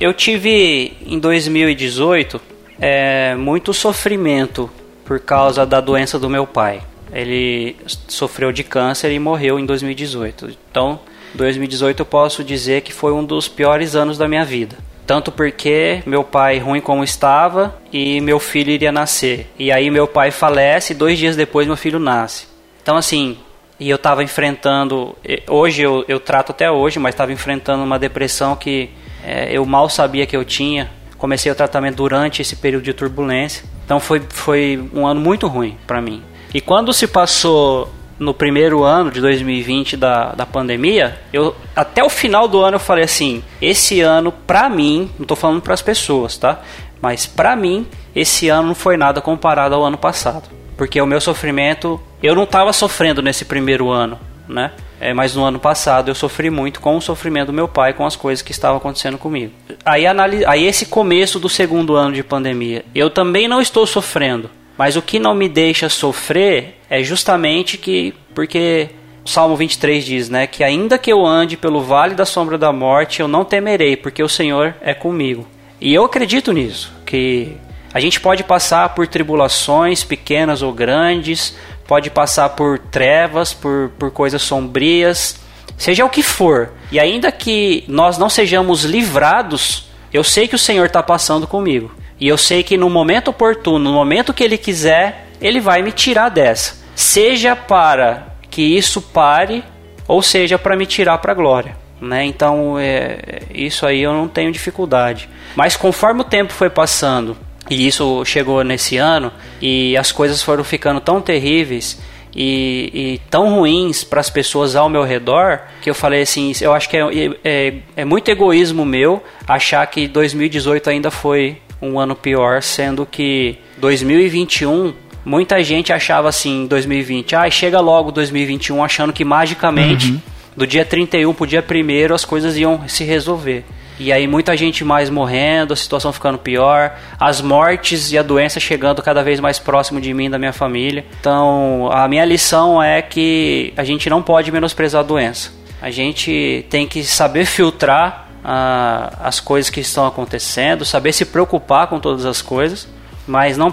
eu tive em 2018 é, muito sofrimento por causa da doença do meu pai. Ele sofreu de câncer e morreu em 2018. Então, 2018 eu posso dizer que foi um dos piores anos da minha vida. Tanto porque meu pai ruim como estava e meu filho iria nascer. E aí meu pai falece e dois dias depois meu filho nasce. Então assim, e eu estava enfrentando, hoje eu, eu trato até hoje, mas estava enfrentando uma depressão que é, eu mal sabia que eu tinha. Comecei o tratamento durante esse período de turbulência. Então foi, foi um ano muito ruim para mim. E quando se passou no primeiro ano de 2020 da, da pandemia, eu até o final do ano eu falei assim: esse ano, pra mim, não tô falando para as pessoas, tá? Mas pra mim, esse ano não foi nada comparado ao ano passado. Porque o meu sofrimento, eu não tava sofrendo nesse primeiro ano, né? É, mas no ano passado eu sofri muito com o sofrimento do meu pai, com as coisas que estavam acontecendo comigo. Aí, aí esse começo do segundo ano de pandemia, eu também não estou sofrendo. Mas o que não me deixa sofrer é justamente que, porque o Salmo 23 diz, né, que ainda que eu ande pelo vale da sombra da morte, eu não temerei, porque o Senhor é comigo. E eu acredito nisso, que a gente pode passar por tribulações pequenas ou grandes, pode passar por trevas, por, por coisas sombrias, seja o que for, e ainda que nós não sejamos livrados, eu sei que o Senhor está passando comigo. E eu sei que no momento oportuno, no momento que Ele quiser, Ele vai me tirar dessa. Seja para que isso pare, ou seja para me tirar para a glória. Né? Então, é, isso aí eu não tenho dificuldade. Mas conforme o tempo foi passando, e isso chegou nesse ano, e as coisas foram ficando tão terríveis, e, e tão ruins para as pessoas ao meu redor que eu falei assim: eu acho que é, é, é muito egoísmo meu achar que 2018 ainda foi um ano pior, sendo que 2021 muita gente achava assim em 2020, ah, chega logo 2021 achando que magicamente uhum. do dia 31 pro dia 1 as coisas iam se resolver. E aí muita gente mais morrendo, a situação ficando pior, as mortes e a doença chegando cada vez mais próximo de mim, da minha família. Então, a minha lição é que a gente não pode menosprezar a doença. A gente tem que saber filtrar ah, as coisas que estão acontecendo, saber se preocupar com todas as coisas, mas não,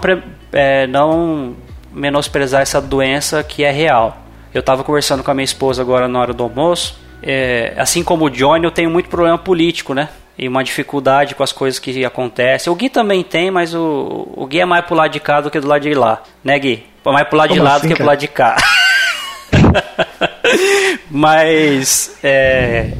é, não menosprezar essa doença que é real. Eu estava conversando com a minha esposa agora na hora do almoço é, assim como o Johnny, eu tenho muito problema político, né? E uma dificuldade com as coisas que acontecem. O Gui também tem, mas o, o Gui é mais pro lado de cá do que do lado de lá, né, Gui? Mais pro lado como de lá assim, do que cara? pro lado de cá. mas é,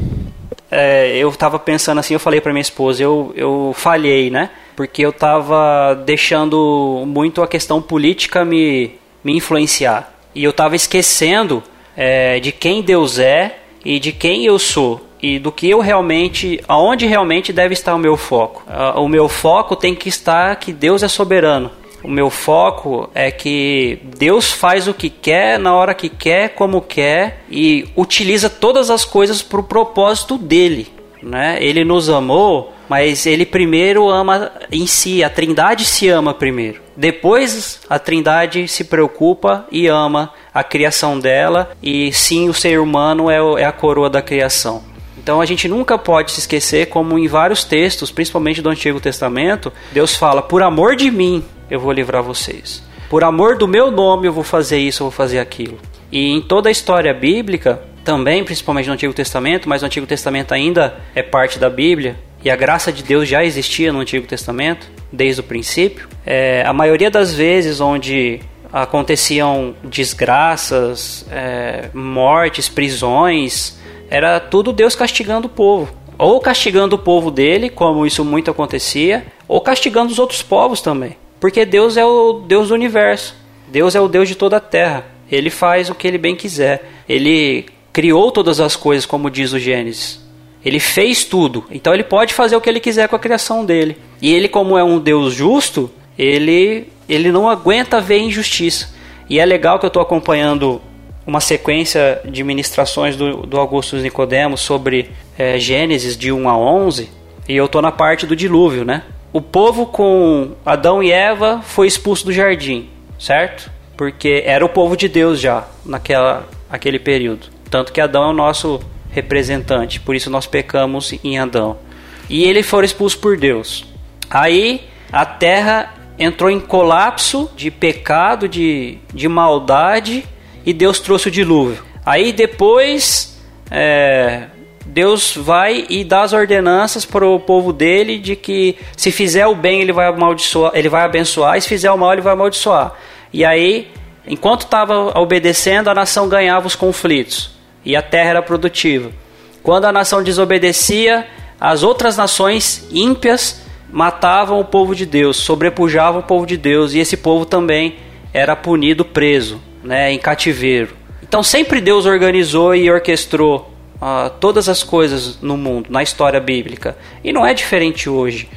é, eu tava pensando assim, eu falei pra minha esposa, eu, eu falhei, né? Porque eu tava deixando muito a questão política me, me influenciar. E eu tava esquecendo é, de quem Deus é e de quem eu sou e do que eu realmente, aonde realmente deve estar o meu foco. Uh, o meu foco tem que estar que Deus é soberano. O meu foco é que Deus faz o que quer, na hora que quer, como quer e utiliza todas as coisas para o propósito dele. Né? Ele nos amou, mas ele primeiro ama em si, a Trindade se ama primeiro. Depois a Trindade se preocupa e ama a criação dela, e sim, o ser humano é, é a coroa da criação. Então a gente nunca pode se esquecer, como em vários textos, principalmente do Antigo Testamento, Deus fala: por amor de mim eu vou livrar vocês. Por amor do meu nome eu vou fazer isso, eu vou fazer aquilo. E em toda a história bíblica, também, principalmente no Antigo Testamento, mas o Antigo Testamento ainda é parte da Bíblia, e a graça de Deus já existia no Antigo Testamento, desde o princípio. É, a maioria das vezes onde aconteciam desgraças, é, mortes, prisões, era tudo Deus castigando o povo. Ou castigando o povo dele, como isso muito acontecia, ou castigando os outros povos também. Porque Deus é o Deus do universo. Deus é o Deus de toda a terra. Ele faz o que ele bem quiser. Ele criou todas as coisas, como diz o Gênesis. Ele fez tudo. Então ele pode fazer o que ele quiser com a criação dele. E ele, como é um Deus justo, ele ele não aguenta ver injustiça. E é legal que eu estou acompanhando uma sequência de ministrações do, do Augusto Nicodemos sobre é, Gênesis de 1 a 11, e eu estou na parte do dilúvio, né? O povo com Adão e Eva foi expulso do jardim, certo? Porque era o povo de Deus já naquela aquele período. Tanto que Adão é o nosso representante, por isso nós pecamos em Adão. E ele foi expulso por Deus. Aí a terra entrou em colapso de pecado, de, de maldade, e Deus trouxe o dilúvio. Aí depois é, Deus vai e dá as ordenanças para o povo dele de que se fizer o bem ele vai amaldiçoar, ele vai abençoar, e se fizer o mal ele vai amaldiçoar. E aí, enquanto estava obedecendo, a nação ganhava os conflitos e a terra era produtiva. Quando a nação desobedecia, as outras nações ímpias matavam o povo de Deus, sobrepujavam o povo de Deus, e esse povo também era punido preso, né, em cativeiro. Então sempre Deus organizou e orquestrou uh, todas as coisas no mundo, na história bíblica. E não é diferente hoje.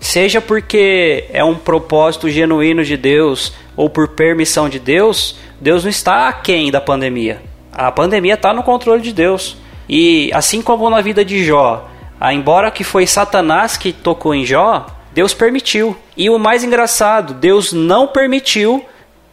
Seja porque é um propósito genuíno de Deus ou por permissão de Deus, Deus não está aquém da pandemia. A pandemia está no controle de Deus. E assim como na vida de Jó, ah, embora que foi Satanás que tocou em Jó, Deus permitiu. E o mais engraçado, Deus não permitiu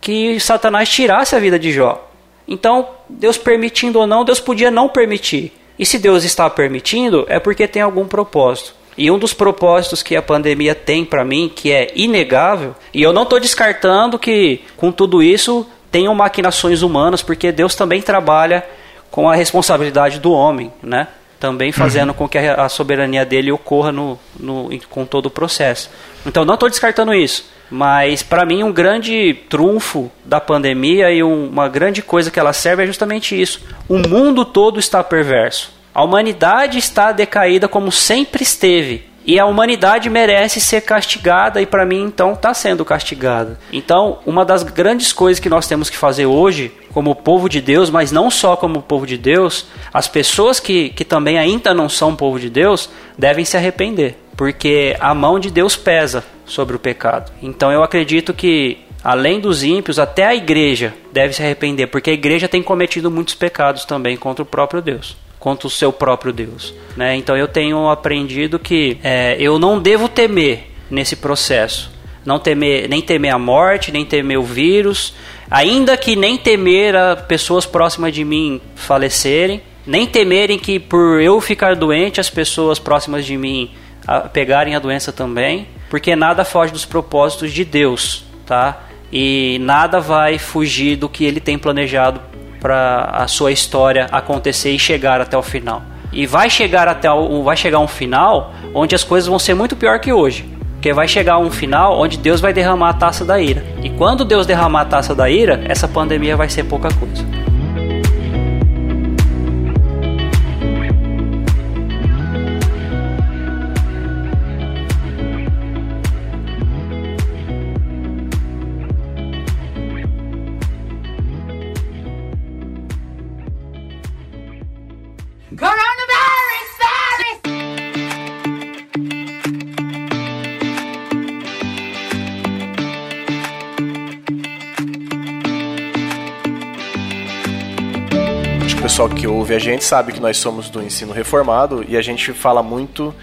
que Satanás tirasse a vida de Jó. Então, Deus permitindo ou não, Deus podia não permitir. E se Deus está permitindo, é porque tem algum propósito. E um dos propósitos que a pandemia tem para mim, que é inegável, e eu não estou descartando que com tudo isso tenham maquinações humanas, porque Deus também trabalha com a responsabilidade do homem, né? Também fazendo uhum. com que a soberania dele ocorra no, no, com todo o processo. Então, não estou descartando isso. Mas, para mim, um grande trunfo da pandemia e um, uma grande coisa que ela serve é justamente isso. O mundo todo está perverso. A humanidade está decaída como sempre esteve. E a humanidade merece ser castigada e para mim então está sendo castigada. Então, uma das grandes coisas que nós temos que fazer hoje, como povo de Deus, mas não só como povo de Deus, as pessoas que, que também ainda não são povo de Deus devem se arrepender, porque a mão de Deus pesa sobre o pecado. Então eu acredito que além dos ímpios, até a igreja deve se arrepender, porque a igreja tem cometido muitos pecados também contra o próprio Deus contra o seu próprio Deus. Né? Então eu tenho aprendido que é, eu não devo temer nesse processo. Não temer, nem temer a morte, nem temer o vírus, ainda que nem temer a pessoas próximas de mim falecerem, nem temerem que por eu ficar doente as pessoas próximas de mim a, pegarem a doença também, porque nada foge dos propósitos de Deus, tá? E nada vai fugir do que ele tem planejado para a sua história acontecer e chegar até o final. E vai chegar até o, vai chegar um final onde as coisas vão ser muito pior que hoje. Porque vai chegar um final onde Deus vai derramar a taça da ira. E quando Deus derramar a taça da ira, essa pandemia vai ser pouca coisa. Pessoal que ouve a gente sabe que nós somos do ensino reformado e a gente fala muito,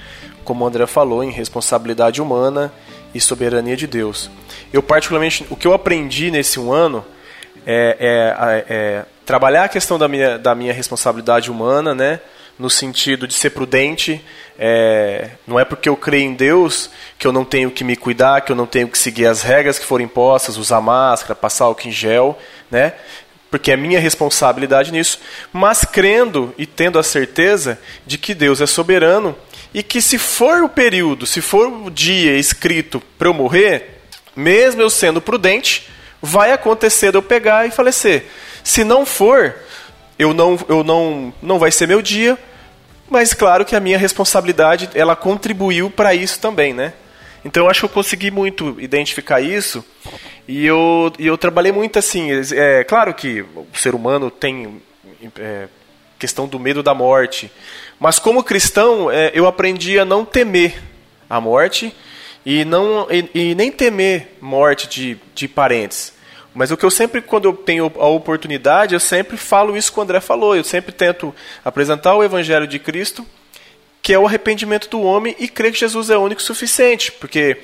como o André falou, em responsabilidade humana e soberania de Deus. Eu, particularmente, o que eu aprendi nesse um ano é, é, é trabalhar a questão da minha, da minha responsabilidade humana, né? no sentido de ser prudente. É, não é porque eu creio em Deus que eu não tenho que me cuidar, que eu não tenho que seguir as regras que foram impostas, usar máscara, passar álcool em gel, né? Porque é minha responsabilidade nisso, mas crendo e tendo a certeza de que Deus é soberano e que se for o período, se for o dia escrito para eu morrer, mesmo eu sendo prudente, vai acontecer de eu pegar e falecer. Se não for, eu não, eu não, não vai ser meu dia, mas claro que a minha responsabilidade ela contribuiu para isso também, né? Então eu acho que eu consegui muito identificar isso e eu, e eu trabalhei muito assim. É claro que o ser humano tem é, questão do medo da morte, mas como cristão é, eu aprendi a não temer a morte e não e, e, nem temer morte de, de parentes. Mas o que eu sempre, quando eu tenho a oportunidade, eu sempre falo isso que o André falou. Eu sempre tento apresentar o Evangelho de Cristo que é o arrependimento do homem e crer que Jesus é único e suficiente. Porque,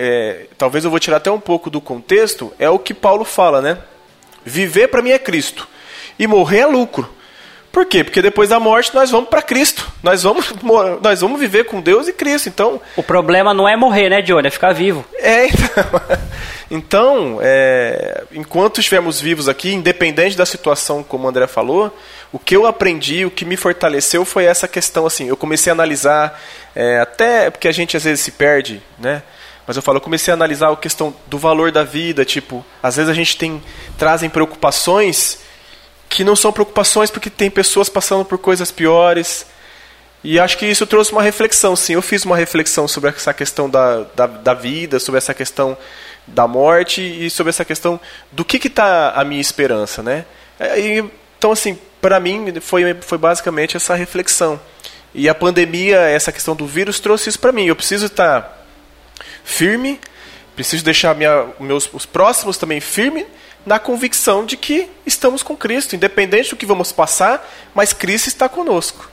é, talvez eu vou tirar até um pouco do contexto, é o que Paulo fala, né? Viver para mim é Cristo e morrer é lucro. Por quê? Porque depois da morte nós vamos para Cristo. Nós vamos, nós vamos viver com Deus e Cristo. Então, o problema não é morrer, né, Johnny? É ficar vivo. É, então, então é, enquanto estivermos vivos aqui, independente da situação, como o André falou, o que eu aprendi, o que me fortaleceu foi essa questão assim. Eu comecei a analisar, é, até porque a gente às vezes se perde, né? Mas eu falo, eu comecei a analisar a questão do valor da vida, tipo, às vezes a gente tem trazem preocupações que não são preocupações porque tem pessoas passando por coisas piores. E acho que isso trouxe uma reflexão, sim. Eu fiz uma reflexão sobre essa questão da, da, da vida, sobre essa questão da morte e sobre essa questão do que está a minha esperança, né? E, então, assim, para mim foi, foi basicamente essa reflexão. E a pandemia, essa questão do vírus, trouxe isso para mim. Eu preciso estar tá firme, preciso deixar minha, meus, os próximos também firmes na convicção de que estamos com Cristo, independente do que vamos passar, mas Cristo está conosco.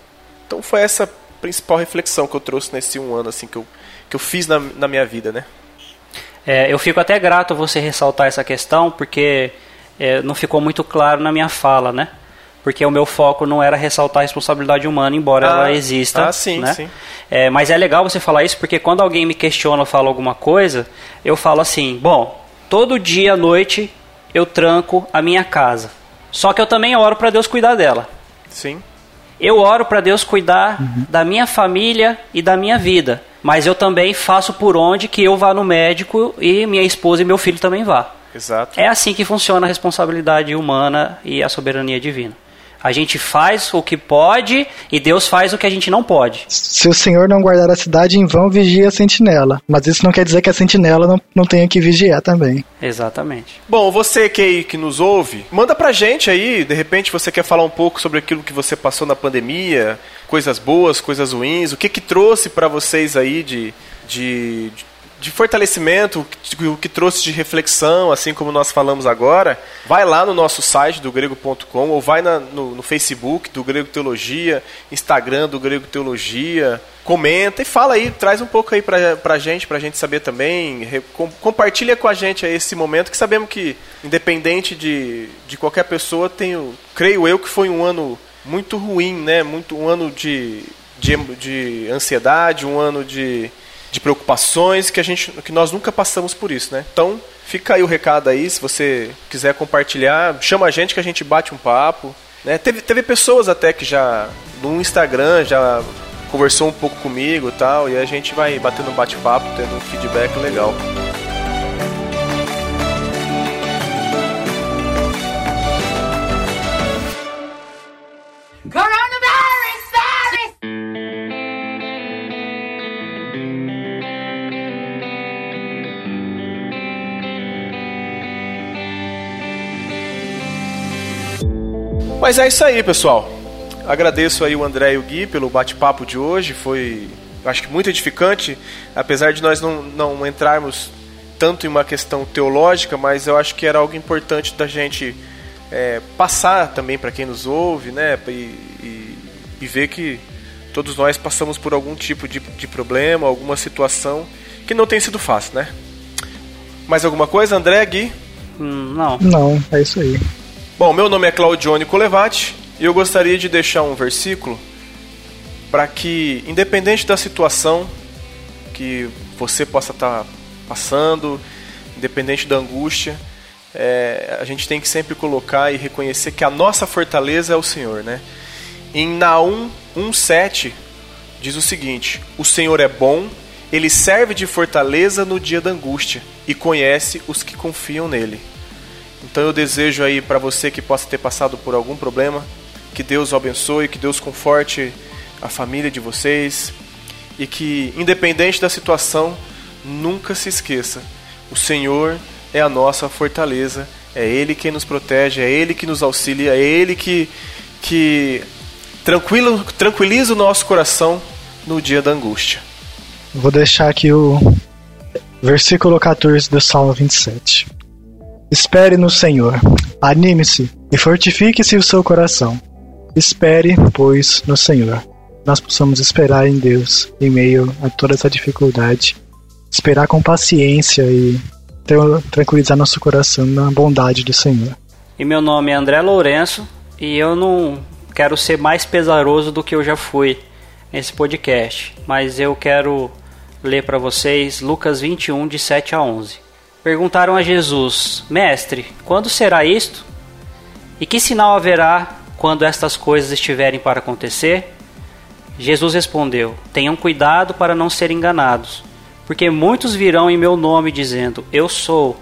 Então foi essa principal reflexão que eu trouxe nesse um ano assim que eu, que eu fiz na, na minha vida, né? É, eu fico até grato a você ressaltar essa questão, porque é, não ficou muito claro na minha fala, né? Porque o meu foco não era ressaltar a responsabilidade humana, embora ah, ela exista. Ah, sim, né? sim. É, mas é legal você falar isso, porque quando alguém me questiona ou fala alguma coisa, eu falo assim, bom, todo dia à noite eu tranco a minha casa. Só que eu também oro para Deus cuidar dela. Sim. Eu oro para Deus cuidar uhum. da minha família e da minha vida, mas eu também faço por onde que eu vá no médico e minha esposa e meu filho também vá. Exato. É assim que funciona a responsabilidade humana e a soberania divina. A gente faz o que pode e Deus faz o que a gente não pode. Se o Senhor não guardar a cidade, em vão vigia a sentinela. Mas isso não quer dizer que a sentinela não, não tenha que vigiar também. Exatamente. Bom, você que, que nos ouve, manda pra gente aí. De repente você quer falar um pouco sobre aquilo que você passou na pandemia, coisas boas, coisas ruins, o que que trouxe para vocês aí de, de, de de fortalecimento, o que trouxe de reflexão, assim como nós falamos agora, vai lá no nosso site do grego.com ou vai na, no, no, Facebook do Grego Teologia, Instagram do Grego Teologia, comenta e fala aí, traz um pouco aí pra, pra gente, pra gente saber também, re, com, compartilha com a gente aí esse momento que sabemos que, independente de, de qualquer pessoa, tenho, creio eu que foi um ano muito ruim, né? Muito, um ano de, de, de ansiedade, um ano de de preocupações que a gente que nós nunca passamos por isso, né? Então, fica aí o recado aí, se você quiser compartilhar, chama a gente que a gente bate um papo, né? Teve, teve pessoas até que já no Instagram já conversou um pouco comigo, tal, e a gente vai batendo um bate-papo, tendo um feedback legal. Mas é isso aí, pessoal. Agradeço aí o André e o Gui pelo bate-papo de hoje. Foi, acho que muito edificante, apesar de nós não, não entrarmos tanto em uma questão teológica, mas eu acho que era algo importante da gente é, passar também para quem nos ouve, né? E, e, e, ver que todos nós passamos por algum tipo de, de problema, alguma situação que não tem sido fácil, né? Mais alguma coisa, André, Gui? Hum, não. Não, é isso aí. Bom, meu nome é Claudione Colevati e eu gostaria de deixar um versículo para que, independente da situação que você possa estar tá passando, independente da angústia, é, a gente tem que sempre colocar e reconhecer que a nossa fortaleza é o Senhor, né? Em Naum 1:7 diz o seguinte: O Senhor é bom, ele serve de fortaleza no dia da angústia e conhece os que confiam nele. Então eu desejo aí para você que possa ter passado por algum problema, que Deus o abençoe, que Deus conforte a família de vocês e que, independente da situação, nunca se esqueça: o Senhor é a nossa fortaleza, é Ele quem nos protege, é Ele que nos auxilia, é Ele que, que tranquilo, tranquiliza o nosso coração no dia da angústia. Vou deixar aqui o versículo 14 do Salmo 27. Espere no Senhor. Anime-se e fortifique-se o seu coração. Espere, pois, no Senhor. Nós possamos esperar em Deus em meio a toda essa dificuldade. Esperar com paciência e tranquilizar nosso coração na bondade do Senhor. E meu nome é André Lourenço e eu não quero ser mais pesaroso do que eu já fui nesse podcast, mas eu quero ler para vocês Lucas 21 de 7 a 11. Perguntaram a Jesus: Mestre, quando será isto? E que sinal haverá quando estas coisas estiverem para acontecer? Jesus respondeu: Tenham cuidado para não serem enganados, porque muitos virão em meu nome dizendo: Eu sou,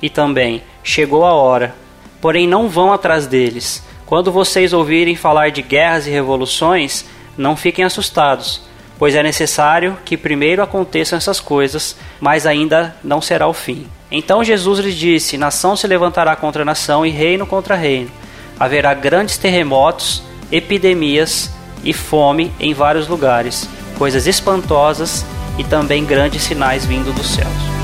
e também chegou a hora. Porém, não vão atrás deles. Quando vocês ouvirem falar de guerras e revoluções, não fiquem assustados, pois é necessário que primeiro aconteçam essas coisas, mas ainda não será o fim. Então Jesus lhes disse: Nação se levantará contra nação e reino contra reino. Haverá grandes terremotos, epidemias e fome em vários lugares, coisas espantosas e também grandes sinais vindo dos céus.